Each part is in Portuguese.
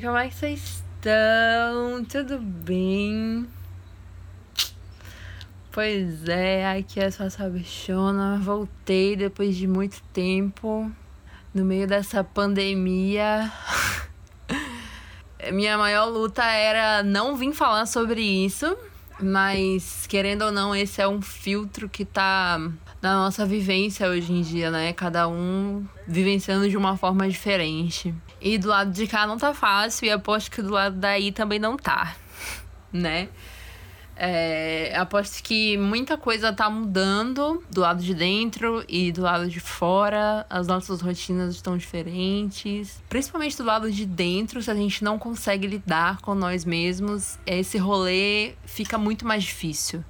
como é que vocês estão? Tudo bem? Pois é, aqui é só essa bichona. Voltei depois de muito tempo, no meio dessa pandemia. Minha maior luta era não vir falar sobre isso, mas querendo ou não, esse é um filtro que tá na nossa vivência hoje em dia, né? Cada um vivenciando de uma forma diferente. E do lado de cá não tá fácil, e aposto que do lado daí também não tá, né? É, aposto que muita coisa tá mudando do lado de dentro e do lado de fora. As nossas rotinas estão diferentes. Principalmente do lado de dentro, se a gente não consegue lidar com nós mesmos, esse rolê fica muito mais difícil.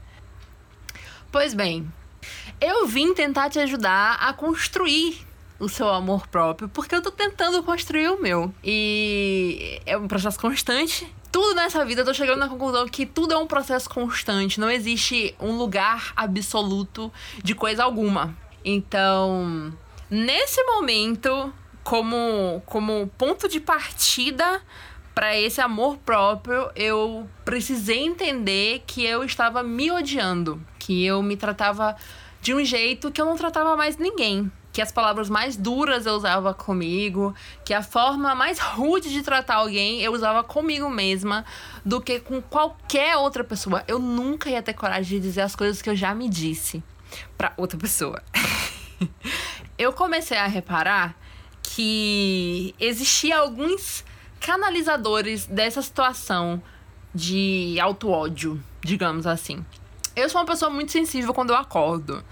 Pois bem, eu vim tentar te ajudar a construir o seu amor próprio, porque eu tô tentando construir o meu. E é um processo constante. Tudo nessa vida eu tô chegando na conclusão que tudo é um processo constante, não existe um lugar absoluto de coisa alguma. Então, nesse momento, como como ponto de partida para esse amor próprio, eu precisei entender que eu estava me odiando, que eu me tratava de um jeito que eu não tratava mais ninguém. Que as palavras mais duras eu usava comigo, que a forma mais rude de tratar alguém eu usava comigo mesma do que com qualquer outra pessoa. Eu nunca ia ter coragem de dizer as coisas que eu já me disse para outra pessoa. eu comecei a reparar que existia alguns canalizadores dessa situação de auto-ódio, digamos assim. Eu sou uma pessoa muito sensível quando eu acordo.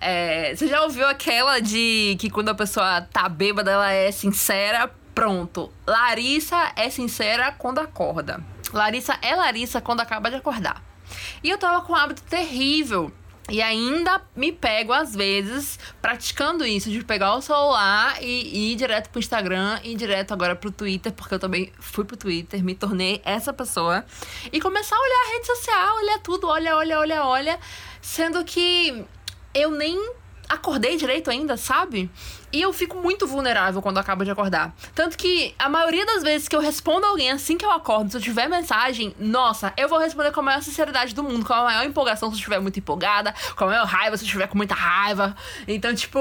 É, você já ouviu aquela de que quando a pessoa tá bêbada, ela é sincera? Pronto. Larissa é sincera quando acorda. Larissa é Larissa quando acaba de acordar. E eu tava com um hábito terrível e ainda me pego, às vezes, praticando isso, de pegar o celular e, ir direto pro Instagram e direto agora pro Twitter, porque eu também fui pro Twitter, me tornei essa pessoa. E começar a olhar a rede social, olhar tudo, olha, olha, olha, olha. Sendo que eu nem acordei direito ainda, sabe? E eu fico muito vulnerável quando acabo de acordar. Tanto que a maioria das vezes que eu respondo alguém assim que eu acordo, se eu tiver mensagem, nossa, eu vou responder com a maior sinceridade do mundo, com a maior empolgação se eu estiver muito empolgada, com a maior raiva se eu estiver com muita raiva. Então, tipo,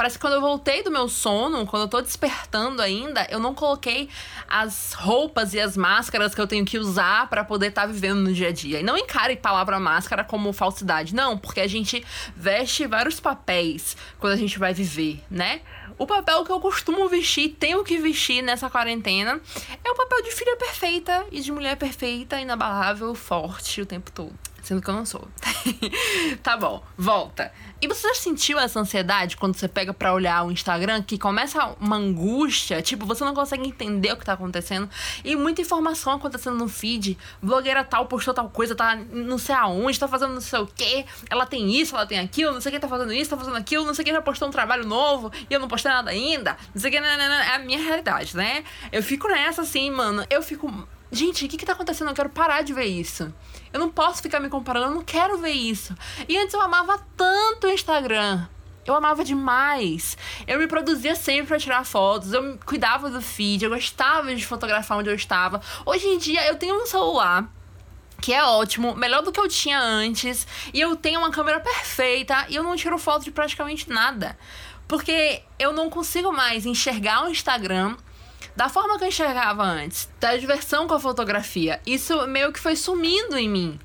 parece que quando eu voltei do meu sono, quando eu tô despertando ainda, eu não coloquei as roupas e as máscaras que eu tenho que usar para poder estar tá vivendo no dia a dia. E não encare palavra máscara como falsidade, não, porque a gente veste vários papéis quando a gente vai viver, né? O papel que eu costumo vestir, tenho que vestir nessa quarentena, é o papel de filha perfeita e de mulher perfeita, inabalável, forte o tempo todo. Sendo que eu não sou. tá bom, volta. E você já sentiu essa ansiedade quando você pega para olhar o Instagram, que começa uma angústia, tipo, você não consegue entender o que tá acontecendo, e muita informação acontecendo no feed. Blogueira tal postou tal coisa, tá não sei aonde, tá fazendo não sei o quê, ela tem isso, ela tem aquilo, não sei quem tá fazendo isso, tá fazendo aquilo, não sei quem já postou um trabalho novo e eu não postei nada ainda, não sei o que, é a minha realidade, né? Eu fico nessa assim, mano, eu fico Gente, o que, que tá acontecendo? Eu quero parar de ver isso. Eu não posso ficar me comparando, eu não quero ver isso. E antes eu amava tanto o Instagram. Eu amava demais. Eu me produzia sempre para tirar fotos, eu cuidava do feed, eu gostava de fotografar onde eu estava. Hoje em dia eu tenho um celular que é ótimo, melhor do que eu tinha antes, e eu tenho uma câmera perfeita e eu não tiro foto de praticamente nada. Porque eu não consigo mais enxergar o Instagram da forma que eu enxergava antes, da diversão com a fotografia. Isso meio que foi sumindo em mim.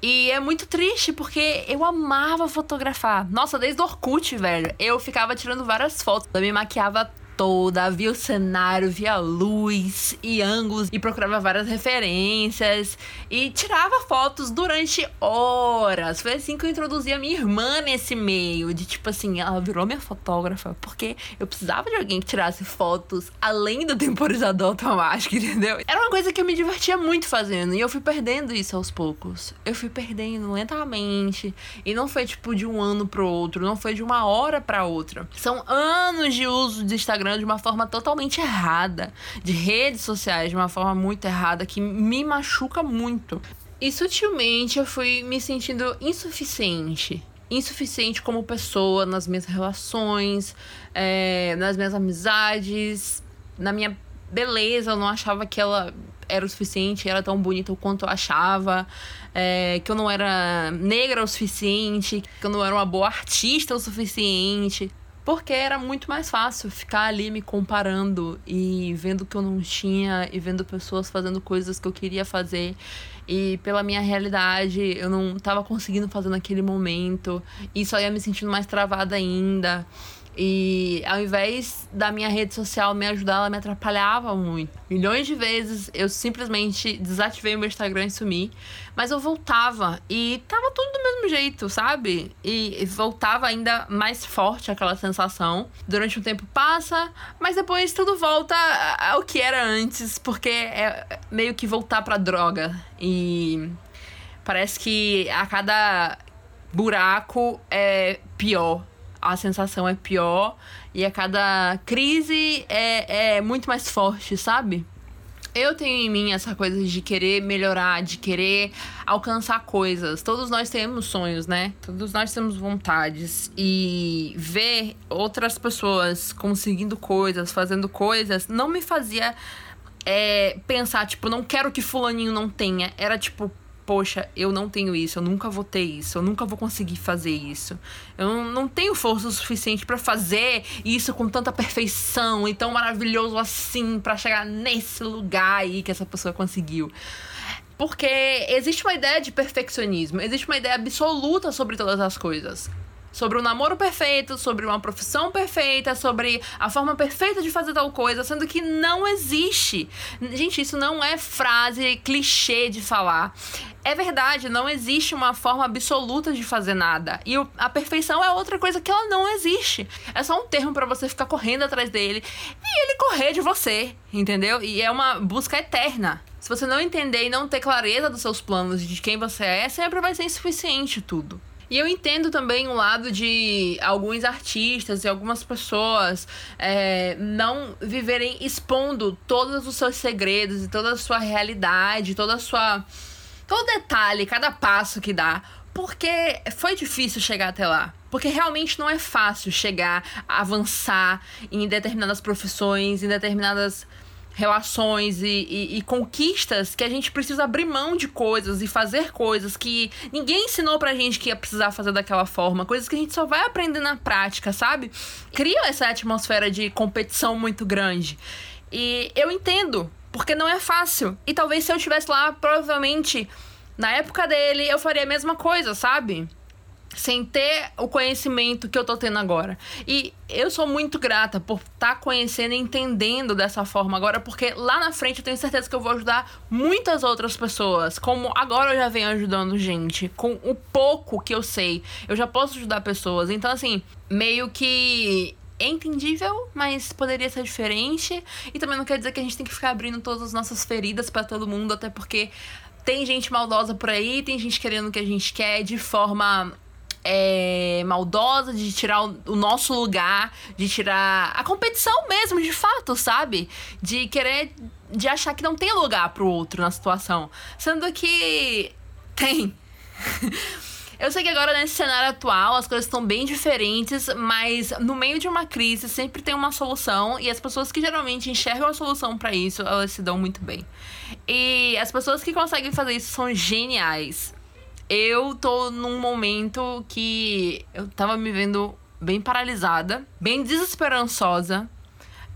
E é muito triste porque eu amava fotografar. Nossa, desde o Orkut, velho. Eu ficava tirando várias fotos. Eu me maquiava toda, via o cenário, via luz e ângulos e procurava várias referências e tirava fotos durante horas. Foi assim que eu introduzi a minha irmã nesse meio, de tipo assim, ela virou minha fotógrafa porque eu precisava de alguém que tirasse fotos além do temporizador automático, entendeu? Era uma coisa que eu me divertia muito fazendo e eu fui perdendo isso aos poucos. Eu fui perdendo lentamente e não foi tipo de um ano pro outro, não foi de uma hora para outra. São anos de uso de Instagram Instagram de uma forma totalmente errada, de redes sociais de uma forma muito errada, que me machuca muito. E sutilmente eu fui me sentindo insuficiente. Insuficiente como pessoa, nas minhas relações, é, nas minhas amizades, na minha beleza, eu não achava que ela era o suficiente, era tão bonita quanto eu achava, é, que eu não era negra o suficiente, que eu não era uma boa artista o suficiente. Porque era muito mais fácil ficar ali me comparando e vendo que eu não tinha e vendo pessoas fazendo coisas que eu queria fazer. E pela minha realidade, eu não estava conseguindo fazer naquele momento. E só ia me sentindo mais travada ainda. E ao invés da minha rede social me ajudar, ela me atrapalhava muito. Milhões de vezes eu simplesmente desativei o meu Instagram e sumi. Mas eu voltava e tava tudo do mesmo jeito, sabe? E voltava ainda mais forte aquela sensação. Durante um tempo passa, mas depois tudo volta ao que era antes, porque é meio que voltar pra droga. E parece que a cada buraco é pior a sensação é pior e a cada crise é, é muito mais forte, sabe? Eu tenho em mim essa coisa de querer melhorar, de querer alcançar coisas. Todos nós temos sonhos, né? Todos nós temos vontades. E ver outras pessoas conseguindo coisas, fazendo coisas, não me fazia é, pensar, tipo, não quero que Fulaninho não tenha. Era tipo, poxa, eu não tenho isso, eu nunca vou ter isso, eu nunca vou conseguir fazer isso. Eu não, tenho força suficiente para fazer isso com tanta perfeição e tão maravilhoso assim para chegar nesse lugar aí que essa pessoa conseguiu. Porque existe uma ideia de perfeccionismo, existe uma ideia absoluta sobre todas as coisas sobre o um namoro perfeito, sobre uma profissão perfeita, sobre a forma perfeita de fazer tal coisa, sendo que não existe. Gente, isso não é frase clichê de falar. É verdade, não existe uma forma absoluta de fazer nada. E a perfeição é outra coisa que ela não existe. É só um termo para você ficar correndo atrás dele e ele correr de você, entendeu? E é uma busca eterna. Se você não entender e não ter clareza dos seus planos de quem você é, sempre vai ser insuficiente tudo. E eu entendo também o lado de alguns artistas e algumas pessoas é, não viverem expondo todos os seus segredos e toda a sua realidade, toda a sua. todo detalhe, cada passo que dá. Porque foi difícil chegar até lá. Porque realmente não é fácil chegar, avançar em determinadas profissões, em determinadas relações e, e, e, conquistas que a gente precisa abrir mão de coisas e fazer coisas que ninguém ensinou pra gente que ia precisar fazer daquela forma, coisas que a gente só vai aprender na prática, sabe? Cria essa atmosfera de competição muito grande. E eu entendo, porque não é fácil. E talvez se eu estivesse lá, provavelmente na época dele, eu faria a mesma coisa, sabe? Sem ter o conhecimento que eu tô tendo agora. E eu sou muito grata por estar tá conhecendo e entendendo dessa forma agora, porque lá na frente eu tenho certeza que eu vou ajudar muitas outras pessoas, como agora eu já venho ajudando gente, com o pouco que eu sei, eu já posso ajudar pessoas. Então, assim, meio que é entendível, mas poderia ser diferente. E também não quer dizer que a gente tem que ficar abrindo todas as nossas feridas para todo mundo, até porque tem gente maldosa por aí, tem gente querendo o que a gente quer de forma é, maldosa, de tirar o, nosso lugar, de tirar a competição mesmo, de fato, sabe? De querer, de achar que não tem lugar pro outro na situação. Sendo que tem. Eu sei que agora nesse cenário atual as coisas estão bem diferentes, mas no meio de uma crise sempre tem uma solução e as pessoas que geralmente enxergam a solução para isso, elas se dão muito bem. E as pessoas que conseguem fazer isso são geniais eu tô num momento que eu tava me vendo bem paralisada, bem desesperançosa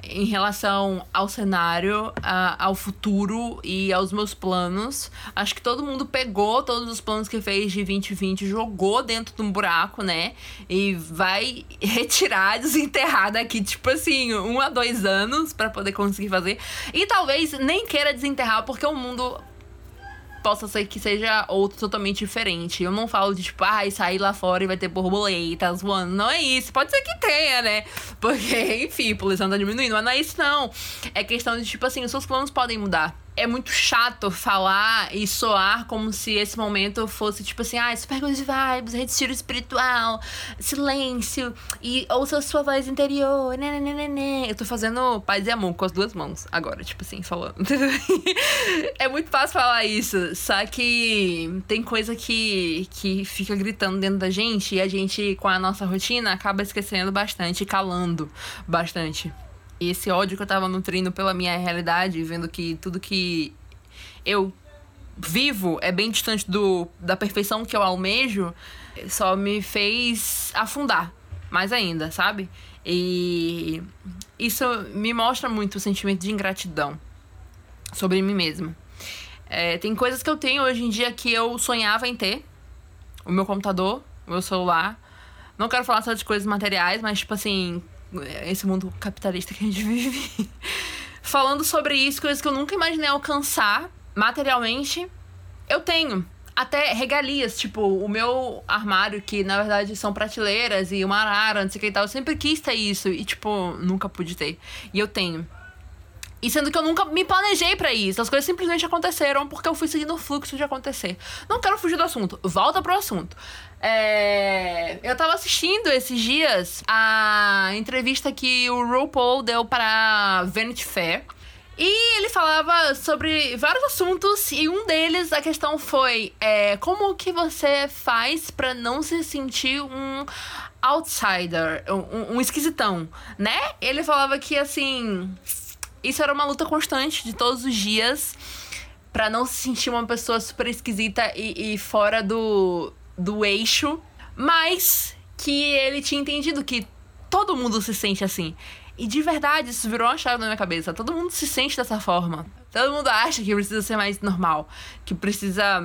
em relação ao cenário, a, ao futuro e aos meus planos. Acho que todo mundo pegou todos os planos que fez de 2020, jogou dentro de um buraco, né? E vai retirar, desenterrar daqui, tipo assim, um a dois anos para poder conseguir fazer. E talvez nem queira desenterrar, porque o mundo possa ser que seja outro totalmente diferente. Eu não falo de tipo, ai, ah, sair lá fora e vai ter borboletas voando. Não é isso. Pode ser que tenha, né? Porque, enfim, a poluição tá diminuindo. Mas não é isso, não. É questão de, tipo assim, os seus planos podem mudar é muito chato falar e soar como se esse momento fosse tipo assim, ah, super good vibes, retiro espiritual, silêncio e ouça a sua voz interior. Né, né, né, né. Eu tô fazendo paz e amor com as duas mãos agora, tipo assim, falando. é muito fácil falar isso, só que tem coisa que, que fica gritando dentro da gente e a gente, com a nossa rotina, acaba esquecendo bastante, calando bastante. E esse ódio que eu tava nutrindo pela minha realidade, vendo que tudo que eu vivo é bem distante do, da perfeição que eu almejo, só me fez afundar mais ainda, sabe? E isso me mostra muito o sentimento de ingratidão sobre mim mesma. É, tem coisas que eu tenho hoje em dia que eu sonhava em ter. O meu computador, o meu celular. Não quero falar só de coisas materiais, mas, tipo assim, esse mundo capitalista que a gente vive. Falando sobre isso, coisas que eu nunca imaginei alcançar materialmente, eu tenho. Até regalias, tipo, o meu armário, que na verdade são prateleiras e uma arara, não sei o que e tal. Eu sempre quis ter isso e, tipo, nunca pude ter. E eu tenho. E sendo que eu nunca me planejei para isso. As coisas simplesmente aconteceram porque eu fui seguindo o fluxo de acontecer. Não quero fugir do assunto. Volta pro assunto. É... Eu tava assistindo esses dias a entrevista que o RuPaul deu para Vanity Fair. E ele falava sobre vários assuntos e um deles a questão foi é, como que você faz para não se sentir um outsider, um, um, esquisitão, né? Ele falava que assim isso era uma luta constante de todos os dias para não se sentir uma pessoa super esquisita e, e fora do, do eixo, mas que ele tinha entendido que todo mundo se sente assim. E de verdade, isso virou uma chave na minha cabeça. Todo mundo se sente dessa forma. Todo mundo acha que precisa ser mais normal, que precisa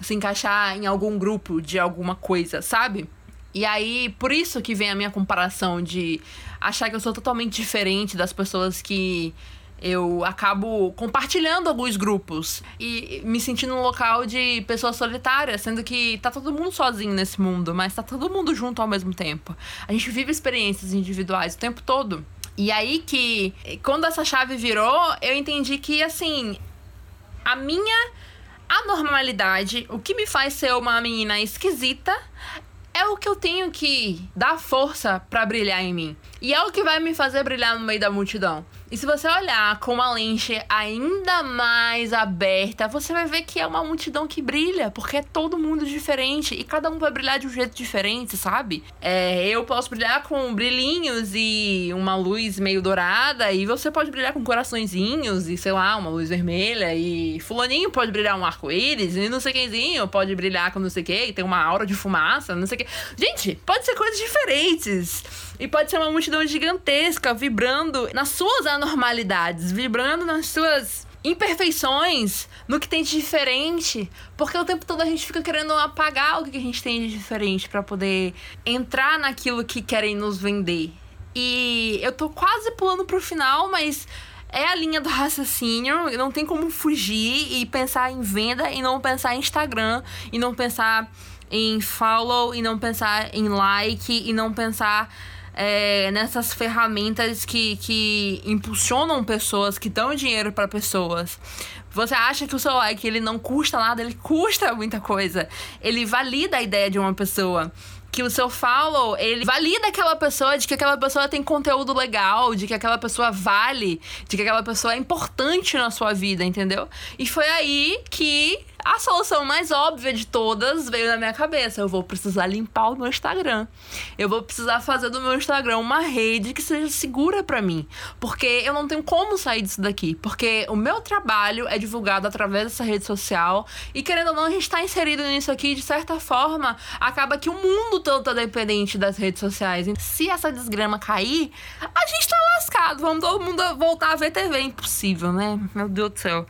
se encaixar em algum grupo de alguma coisa, sabe? E aí, por isso que vem a minha comparação de achar que eu sou totalmente diferente das pessoas que eu acabo compartilhando alguns grupos e me sentindo num local de pessoas solitárias, sendo que tá todo mundo sozinho nesse mundo, mas tá todo mundo junto ao mesmo tempo. A gente vive experiências individuais o tempo todo. E aí que, quando essa chave virou, eu entendi que, assim, a minha anormalidade, o que me faz ser uma menina esquisita, é o que eu tenho que dar força para brilhar em mim. E é o que vai me fazer brilhar no meio da multidão. E se você olhar com uma lente ainda mais aberta, você vai ver que é uma multidão que brilha, porque é todo mundo diferente e cada um vai brilhar de um jeito diferente, sabe? É, eu posso brilhar com brilhinhos e uma luz meio dourada, e você pode brilhar com coraçõezinhos e sei lá, uma luz vermelha, e Fulaninho pode brilhar um arco-íris, e não sei quemzinho pode brilhar com não sei o que, tem uma aura de fumaça, não sei o que. Gente, pode ser coisas diferentes. E pode ser uma multidão gigantesca vibrando nas suas anormalidades, vibrando nas suas imperfeições, no que tem de diferente, porque o tempo todo a gente fica querendo apagar o que a gente tem de diferente para poder entrar naquilo que querem nos vender. E eu tô quase pulando pro final, mas é a linha do raciocínio, não tem como fugir e pensar em venda e não pensar em Instagram e não pensar em follow e não pensar em like e não pensar é, nessas ferramentas que, que impulsionam pessoas, que dão dinheiro para pessoas. Você acha que o seu like ele não custa nada, ele custa muita coisa. Ele valida a ideia de uma pessoa que o seu follow, ele valida aquela pessoa de que aquela pessoa tem conteúdo legal, de que aquela pessoa vale, de que aquela pessoa é importante na sua vida, entendeu? E foi aí que a solução mais óbvia de todas veio na minha cabeça. Eu vou precisar limpar o meu Instagram. Eu vou precisar fazer do meu Instagram uma rede que seja segura para mim. Porque eu não tenho como sair disso daqui. Porque o meu trabalho é divulgado através dessa rede social. E querendo ou não, a gente tá inserido nisso aqui, de certa forma, acaba que o mundo todo tá dependente das redes sociais. Se essa desgrama cair, a gente tá lascado. Vamos todo mundo voltar a ver TV. Impossível, né? Meu Deus do céu.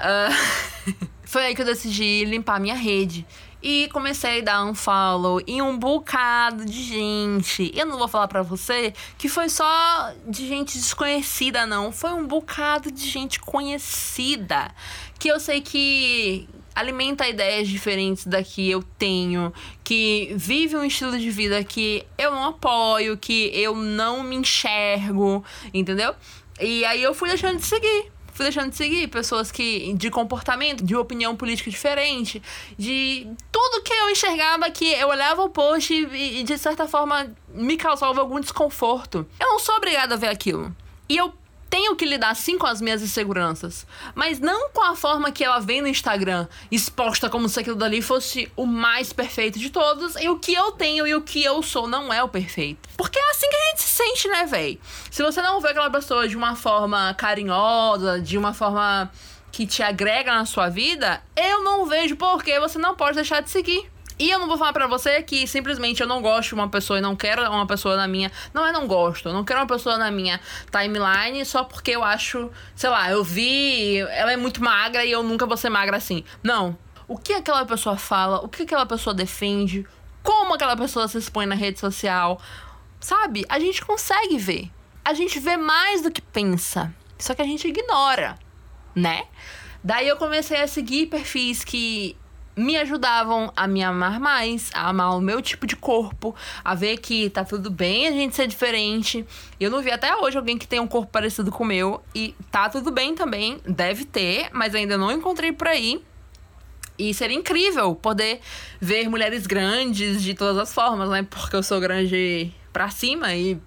Uh... Foi aí que eu decidi limpar minha rede. E comecei a dar um follow em um bocado de gente. Eu não vou falar para você que foi só de gente desconhecida, não. Foi um bocado de gente conhecida. Que eu sei que alimenta ideias diferentes da que eu tenho, que vive um estilo de vida que eu não apoio, que eu não me enxergo, entendeu? E aí eu fui deixando de seguir fui deixando de seguir pessoas que de comportamento, de opinião política diferente, de tudo que eu enxergava que eu olhava o post e, e de certa forma me causava algum desconforto. Eu não sou obrigada a ver aquilo. E eu tenho que lidar sim com as minhas inseguranças, mas não com a forma que ela vem no Instagram, exposta como se aquilo dali fosse o mais perfeito de todos, e o que eu tenho e o que eu sou não é o perfeito. Porque é assim que a gente se sente, né, véi? Se você não vê aquela pessoa de uma forma carinhosa, de uma forma que te agrega na sua vida, eu não vejo por que você não pode deixar de seguir. E eu não vou falar para você que simplesmente eu não gosto de uma pessoa e não quero uma pessoa na minha. Não é não gosto, eu não quero uma pessoa na minha timeline só porque eu acho, sei lá, eu vi, ela é muito magra e eu nunca vou ser magra assim. Não. O que aquela pessoa fala, o que aquela pessoa defende, como aquela pessoa se expõe na rede social, sabe? A gente consegue ver. A gente vê mais do que pensa. Só que a gente ignora, né? Daí eu comecei a seguir perfis que me ajudavam a me amar mais, a amar o meu tipo de corpo, a ver que tá tudo bem a gente ser diferente. Eu não vi até hoje alguém que tem um corpo parecido com o meu e tá tudo bem também, deve ter, mas ainda não encontrei por aí. E seria incrível poder ver mulheres grandes de todas as formas, né? Porque eu sou grande pra cima e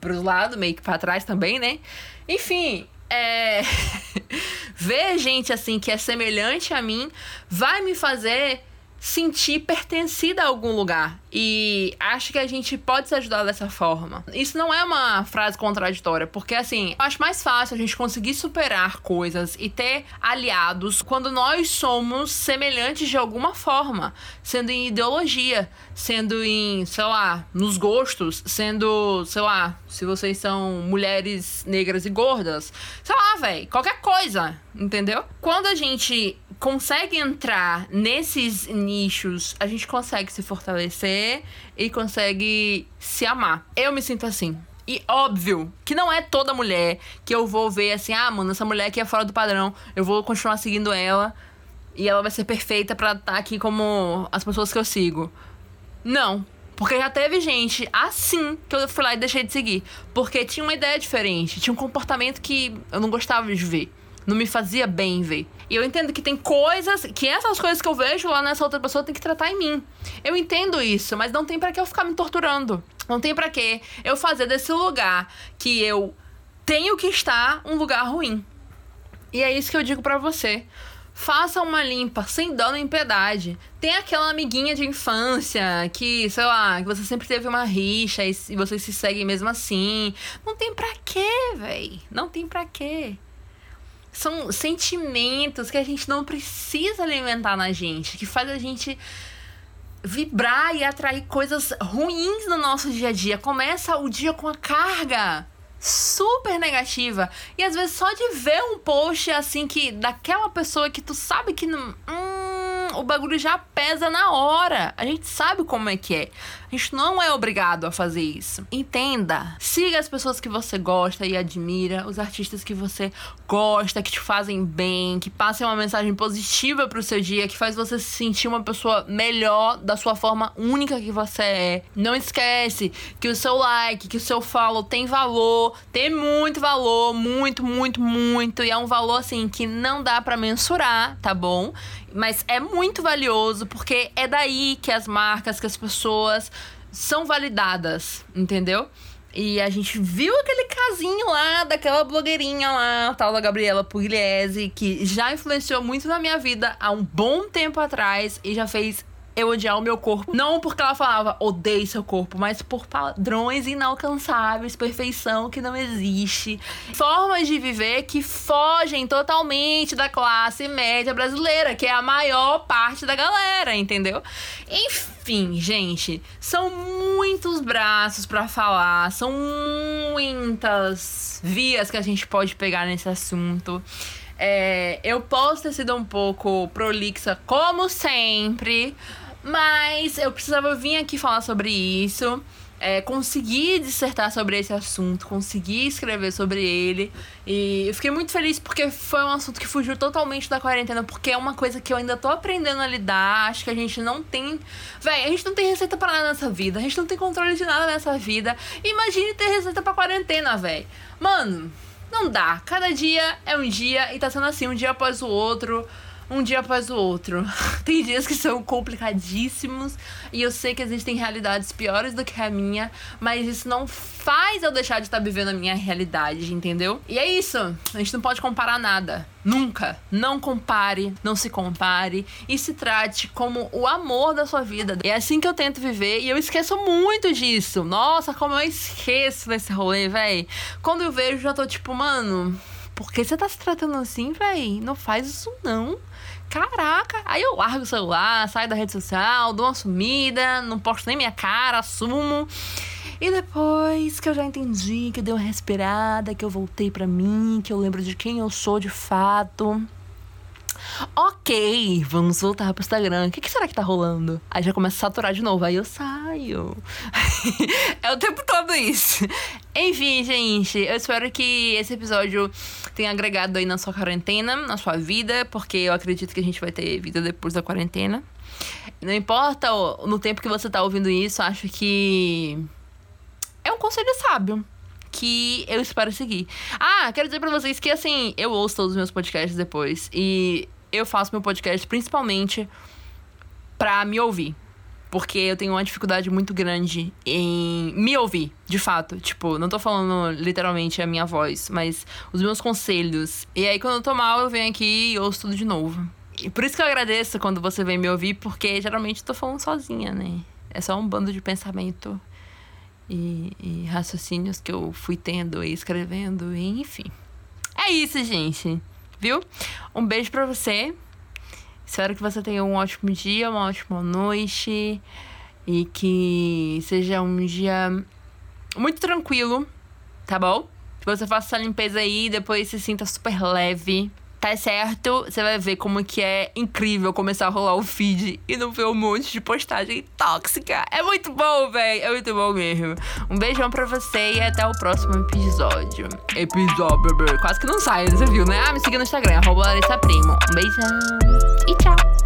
pros lados, meio que pra trás também, né? Enfim, é. ver gente assim que é semelhante a mim vai me fazer sentir pertencida a algum lugar. E acho que a gente pode se ajudar dessa forma. Isso não é uma frase contraditória, porque assim, acho mais fácil a gente conseguir superar coisas e ter aliados quando nós somos semelhantes de alguma forma, sendo em ideologia, sendo em, sei lá, nos gostos, sendo, sei lá, se vocês são mulheres negras e gordas, sei lá, velho, qualquer coisa, entendeu? Quando a gente consegue entrar nesses nichos, a gente consegue se fortalecer e consegue se amar. Eu me sinto assim. E óbvio que não é toda mulher que eu vou ver assim, ah, mano, essa mulher aqui é fora do padrão, eu vou continuar seguindo ela e ela vai ser perfeita para estar tá aqui como as pessoas que eu sigo. Não. Porque já teve gente assim que eu fui lá e deixei de seguir. Porque tinha uma ideia diferente, tinha um comportamento que eu não gostava de ver. Não me fazia bem ver. E eu entendo que tem coisas, que essas coisas que eu vejo lá nessa outra pessoa tem que tratar em mim. Eu entendo isso, mas não tem para que eu ficar me torturando. Não tem para que eu fazer desse lugar que eu tenho que estar um lugar ruim. E é isso que eu digo para você. Faça uma limpa, sem dó nem piedade. Tem aquela amiguinha de infância que, sei lá, que você sempre teve uma rixa e vocês se seguem mesmo assim. Não tem pra quê, véi. Não tem pra quê são sentimentos que a gente não precisa alimentar na gente, que faz a gente vibrar e atrair coisas ruins no nosso dia a dia. Começa o dia com a carga super negativa. E às vezes só de ver um post assim que daquela pessoa que tu sabe que não. Hum, o bagulho já pesa na hora. A gente sabe como é que é. A gente não é obrigado a fazer isso. Entenda. Siga as pessoas que você gosta e admira, os artistas que você gosta, que te fazem bem, que passem uma mensagem positiva pro seu dia, que faz você se sentir uma pessoa melhor da sua forma única que você é. Não esquece que o seu like, que o seu follow tem valor, tem muito valor, muito, muito, muito. E é um valor assim que não dá para mensurar, tá bom? Mas é muito valioso porque é daí que as marcas, que as pessoas são validadas, entendeu? E a gente viu aquele casinho lá daquela blogueirinha lá, tal da Gabriela Pugliese, que já influenciou muito na minha vida há um bom tempo atrás e já fez eu odiar o meu corpo. Não porque ela falava odeie seu corpo, mas por padrões inalcançáveis, perfeição que não existe. Formas de viver que fogem totalmente da classe média brasileira, que é a maior parte da galera, entendeu? Enfim, gente, são muitos braços para falar, são muitas vias que a gente pode pegar nesse assunto. É, eu posso ter sido um pouco prolixa, como sempre, mas eu precisava vir aqui falar sobre isso. É, conseguir dissertar sobre esse assunto, conseguir escrever sobre ele. E eu fiquei muito feliz porque foi um assunto que fugiu totalmente da quarentena, porque é uma coisa que eu ainda tô aprendendo a lidar. Acho que a gente não tem. Véi, a gente não tem receita para nada nessa vida, a gente não tem controle de nada nessa vida. Imagine ter receita pra quarentena, véi. Mano, não dá. Cada dia é um dia e tá sendo assim, um dia após o outro um dia após o outro. Tem dias que são complicadíssimos e eu sei que existem realidades piores do que a minha, mas isso não faz eu deixar de estar vivendo a minha realidade, entendeu? E é isso. A gente não pode comparar nada. Nunca. Não compare, não se compare e se trate como o amor da sua vida. É assim que eu tento viver e eu esqueço muito disso. Nossa, como eu esqueço desse rolê, véi. Quando eu vejo, já tô tipo, mano, por que você tá se tratando assim, véi? Não faz isso não. Caraca! Aí eu largo o celular, saio da rede social, dou uma sumida, não posto nem minha cara, assumo. E depois que eu já entendi, que deu uma respirada, que eu voltei para mim, que eu lembro de quem eu sou de fato. Ok, vamos voltar pro Instagram. O que, que, será que tá rolando? Aí já começa a saturar de novo. Aí eu saio. é o tempo todo isso. Enfim, gente, eu espero que esse episódio tenha agregado aí na sua quarentena, na sua vida, porque eu acredito que a gente vai ter vida depois da quarentena. Não importa no tempo que você tá ouvindo isso, acho que é um conselho sábio que eu espero seguir. Ah, quero dizer para vocês que assim, eu ouço todos os meus podcasts depois e eu faço meu podcast principalmente pra me ouvir. Porque eu tenho uma dificuldade muito grande em me ouvir, de fato. Tipo, não tô falando literalmente a minha voz, mas os meus conselhos. E aí, quando eu tô mal, eu venho aqui e ouço tudo de novo. E por isso que eu agradeço quando você vem me ouvir, porque geralmente eu tô falando sozinha, né? É só um bando de pensamento e, e raciocínios que eu fui tendo e escrevendo, e enfim. É isso, gente. Viu? Um beijo pra você. Espero que você tenha um ótimo dia, uma ótima noite e que seja um dia muito tranquilo, tá bom? Que você faça essa limpeza aí e depois se sinta super leve tá certo, você vai ver como que é incrível começar a rolar o feed e não ver um monte de postagem tóxica. É muito bom, velho. É muito bom mesmo. Um beijão pra você e até o próximo episódio. Episódio, quase que não sai, você viu, né? Ah, me siga no Instagram, arroba Larissa Primo. Um beijão e